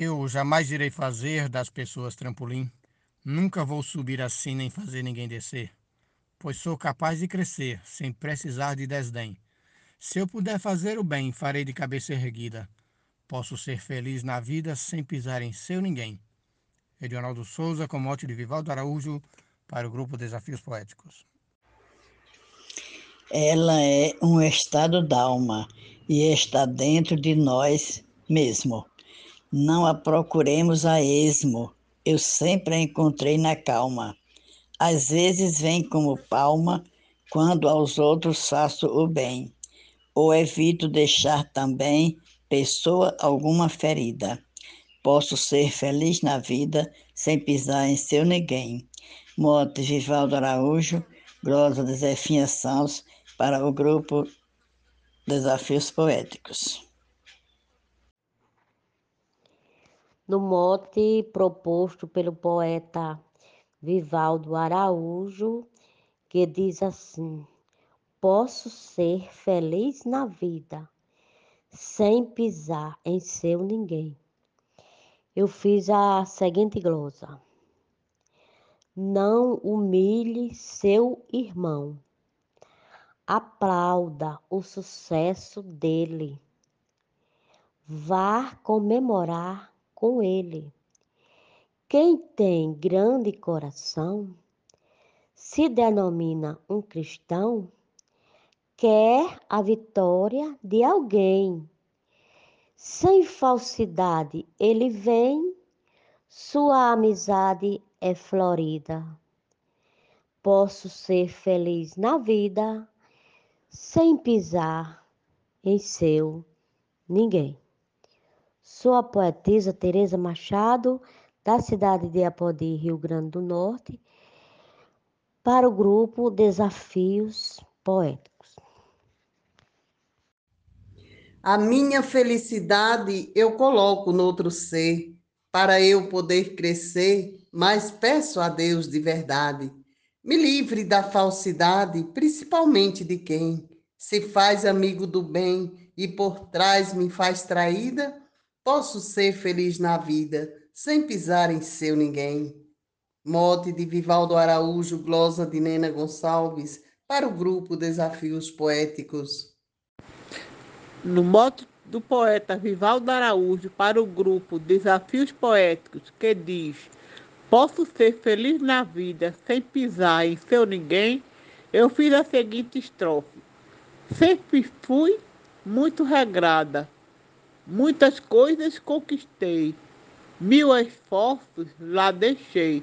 Eu jamais irei fazer das pessoas trampolim. Nunca vou subir assim nem fazer ninguém descer, pois sou capaz de crescer sem precisar de desdém. Se eu puder fazer o bem, farei de cabeça erguida. Posso ser feliz na vida sem pisar em seu ninguém. Edionaldo Souza, com mote de Vivaldo Araújo, para o grupo Desafios Poéticos. Ela é um estado d'alma e está dentro de nós mesmo. Não a procuremos a esmo, eu sempre a encontrei na calma. Às vezes vem como palma, quando aos outros faço o bem, ou evito deixar também pessoa alguma ferida. Posso ser feliz na vida sem pisar em seu ninguém. Mote Vivaldo Araújo, Glosa Zefinha Santos, para o grupo Desafios Poéticos. No mote proposto pelo poeta Vivaldo Araújo, que diz assim: Posso ser feliz na vida sem pisar em seu ninguém. Eu fiz a seguinte glosa: Não humilhe seu irmão, aplauda o sucesso dele. Vá comemorar com ele. Quem tem grande coração se denomina um cristão, quer a vitória de alguém. Sem falsidade ele vem, sua amizade é florida. Posso ser feliz na vida sem pisar em seu ninguém. Sou a poetisa Tereza Machado, da cidade de Apodi, Rio Grande do Norte, para o grupo Desafios Poéticos. A minha felicidade eu coloco no outro ser, para eu poder crescer, mas peço a Deus de verdade. Me livre da falsidade, principalmente de quem se faz amigo do bem e por trás me faz traída Posso ser feliz na vida, sem pisar em seu ninguém. Mote de Vivaldo Araújo, glosa de Nena Gonçalves, para o grupo Desafios Poéticos. No mote do poeta Vivaldo Araújo para o grupo Desafios Poéticos, que diz: Posso ser feliz na vida sem pisar em seu ninguém, eu fiz a seguinte estrofe: Sempre fui muito regrada Muitas coisas conquistei, mil esforços lá deixei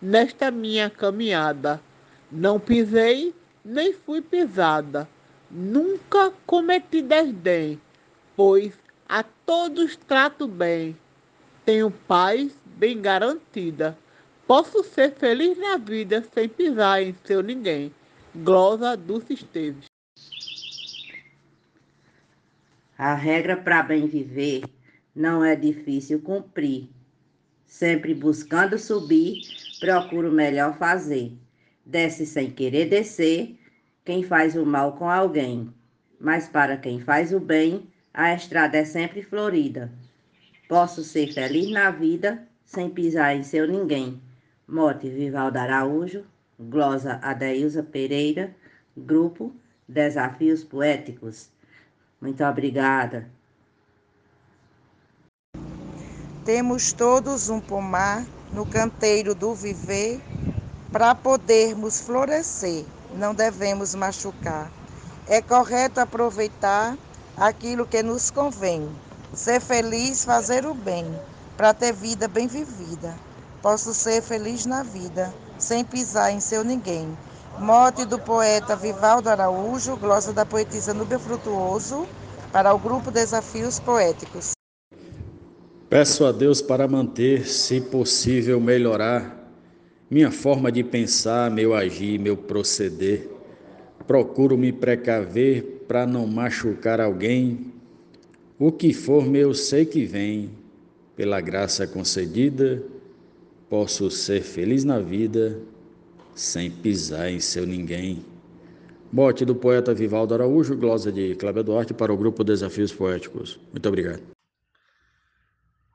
nesta minha caminhada. Não pisei, nem fui pisada. Nunca cometi desdém, pois a todos trato bem. Tenho paz bem garantida. Posso ser feliz na vida sem pisar em seu ninguém. Glosa Dulce Esteves. A regra para bem viver não é difícil cumprir. Sempre buscando subir, procuro melhor fazer. Desce sem querer descer, quem faz o mal com alguém. Mas para quem faz o bem, a estrada é sempre florida. Posso ser feliz na vida sem pisar em seu ninguém. Mote Vivaldo Araújo, glosa Adeilza Pereira, grupo Desafios Poéticos. Muito obrigada. Temos todos um pomar no canteiro do viver para podermos florescer. Não devemos machucar. É correto aproveitar aquilo que nos convém. Ser feliz, fazer o bem, para ter vida bem vivida. Posso ser feliz na vida, sem pisar em seu ninguém. Mote do poeta Vivaldo Araújo, glosa da poetisa Núbia Frutuoso, para o grupo Desafios Poéticos. Peço a Deus para manter, se possível, melhorar minha forma de pensar, meu agir, meu proceder. Procuro me precaver para não machucar alguém. O que for meu, sei que vem. Pela graça concedida, posso ser feliz na vida sem pisar em seu ninguém. Mote do poeta Vivaldo Araújo, glosa de Cláudio Duarte para o grupo Desafios Poéticos. Muito obrigado.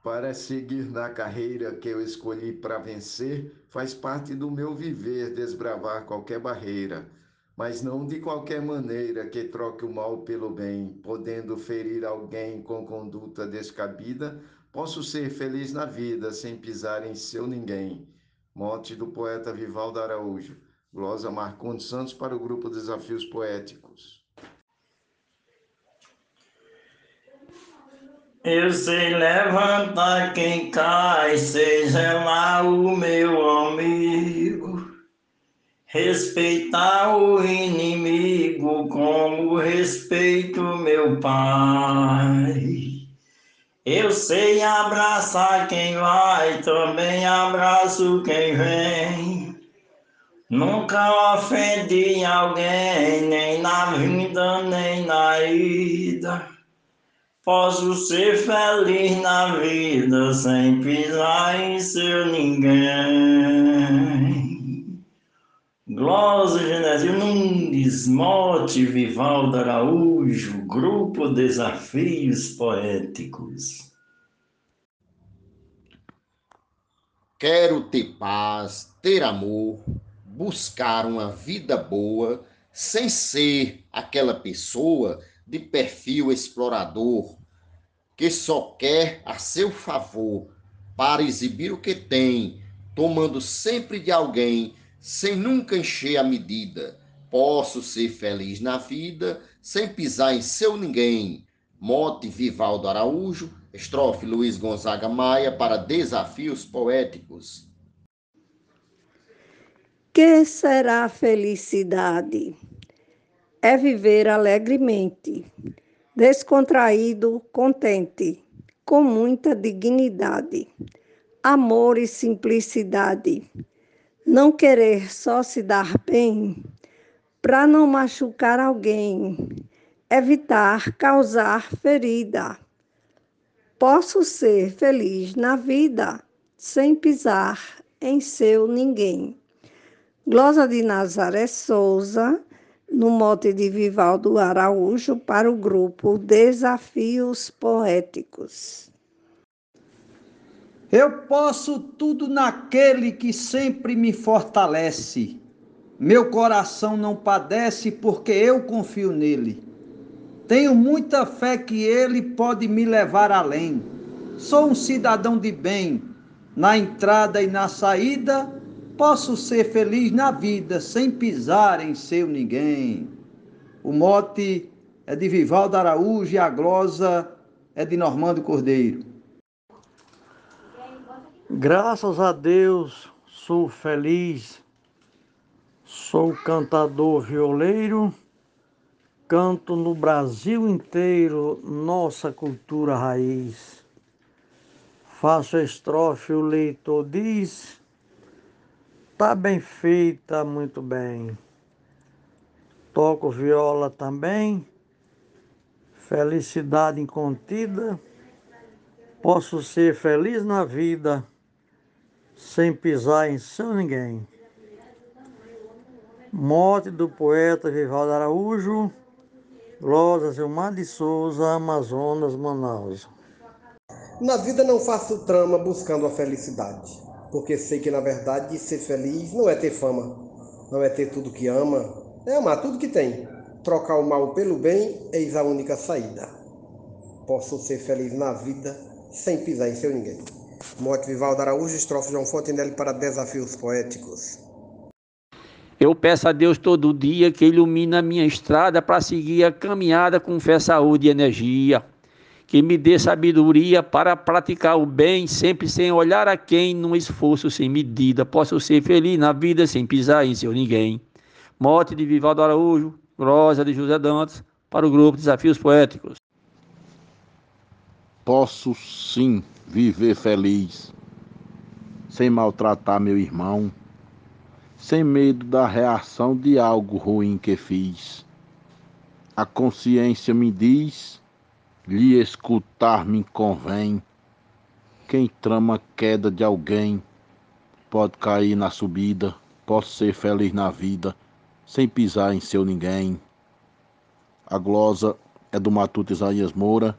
para seguir na carreira que eu escolhi para vencer, faz parte do meu viver desbravar qualquer barreira, mas não de qualquer maneira que troque o mal pelo bem, podendo ferir alguém com conduta descabida, posso ser feliz na vida sem pisar em seu ninguém. Mote do poeta Vivaldo Araújo. Glosa Marcondes Santos para o grupo Desafios Poéticos. Eu sei levantar quem cai, seja lá o meu amigo. Respeitar o inimigo como respeito meu pai. Eu sei abraçar quem vai, também abraço quem vem. Nunca ofendi alguém, nem na vinda, nem na ida. Posso ser feliz na vida sem pisar em seu ninguém. Glosa Genésio Nunes, Mote Vivaldo Araújo, Grupo Desafios Poéticos. Quero ter paz, ter amor, buscar uma vida boa, sem ser aquela pessoa de perfil explorador, que só quer a seu favor para exibir o que tem, tomando sempre de alguém, sem nunca encher a medida. Posso ser feliz na vida, sem pisar em seu ninguém. Mote Vivaldo Araújo, estrofe Luiz Gonzaga Maia para Desafios Poéticos. Que será felicidade? é viver alegremente, descontraído, contente, com muita dignidade, amor e simplicidade. Não querer só se dar bem para não machucar alguém, evitar causar ferida. Posso ser feliz na vida sem pisar em seu ninguém. Glosa de Nazaré Souza no mote de Vivaldo Araújo para o grupo Desafios Poéticos. Eu posso tudo naquele que sempre me fortalece. Meu coração não padece porque eu confio nele. Tenho muita fé que ele pode me levar além. Sou um cidadão de bem. Na entrada e na saída, Posso ser feliz na vida sem pisar em seu ninguém. O mote é de Vivaldo Araújo e a glosa é de Normando Cordeiro. Graças a Deus sou feliz, sou cantador violeiro, canto no Brasil inteiro nossa cultura raiz. Faço estrofe, o leitor diz Tá bem feita, muito bem. Toco viola também. Felicidade incontida. Posso ser feliz na vida sem pisar em seu ninguém. Morte do poeta Vivaldo Araújo, Rosa Gilmar de Souza, Amazonas, Manaus. Na vida não faço trama buscando a felicidade porque sei que na verdade ser feliz não é ter fama, não é ter tudo que ama, é amar tudo que tem. Trocar o mal pelo bem, eis a única saída. Posso ser feliz na vida sem pisar em seu ninguém. Mote Vivaldo Araújo, estrofe João Fontenelle para Desafios Poéticos. Eu peço a Deus todo dia que ilumine a minha estrada para seguir a caminhada com fé, saúde e energia que me dê sabedoria para praticar o bem, sempre sem olhar a quem, num esforço sem medida. Posso ser feliz na vida sem pisar em seu ninguém. Morte de Vivaldo Araújo, Rosa de José Dantas, para o grupo Desafios Poéticos. Posso sim viver feliz, sem maltratar meu irmão, sem medo da reação de algo ruim que fiz. A consciência me diz lhe escutar me convém. Quem trama queda de alguém pode cair na subida, posso ser feliz na vida, sem pisar em seu ninguém. A glosa é do Matuto Isaías Moura,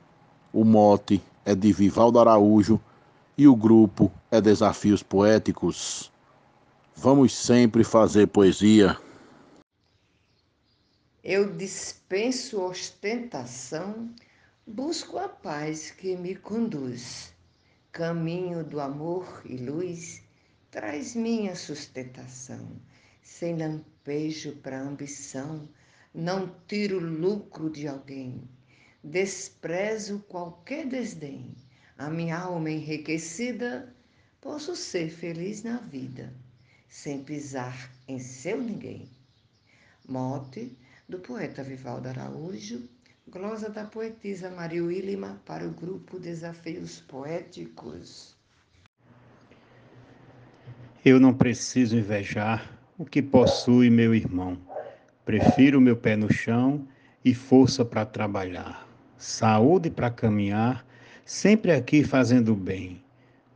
o mote é de Vivaldo Araújo, e o grupo é Desafios Poéticos. Vamos sempre fazer poesia. Eu dispenso ostentação, busco a paz que me conduz. Caminho do amor e luz traz minha sustentação. Sem lampejo para ambição, não tiro lucro de alguém. Desprezo qualquer desdém. A minha alma enriquecida, posso ser feliz na vida sem pisar em seu ninguém. Mote do poeta Vivaldo Araújo, glosa da poetisa Maria Willima para o grupo Desafios Poéticos. Eu não preciso invejar o que possui meu irmão. Prefiro meu pé no chão e força para trabalhar, saúde para caminhar, sempre aqui fazendo bem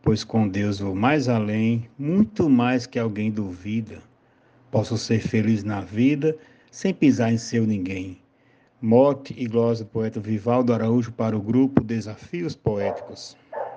pois com Deus vou mais além, muito mais que alguém duvida. Posso ser feliz na vida sem pisar em seu ninguém. Mote e glosa do poeta Vivaldo Araújo para o grupo Desafios Poéticos.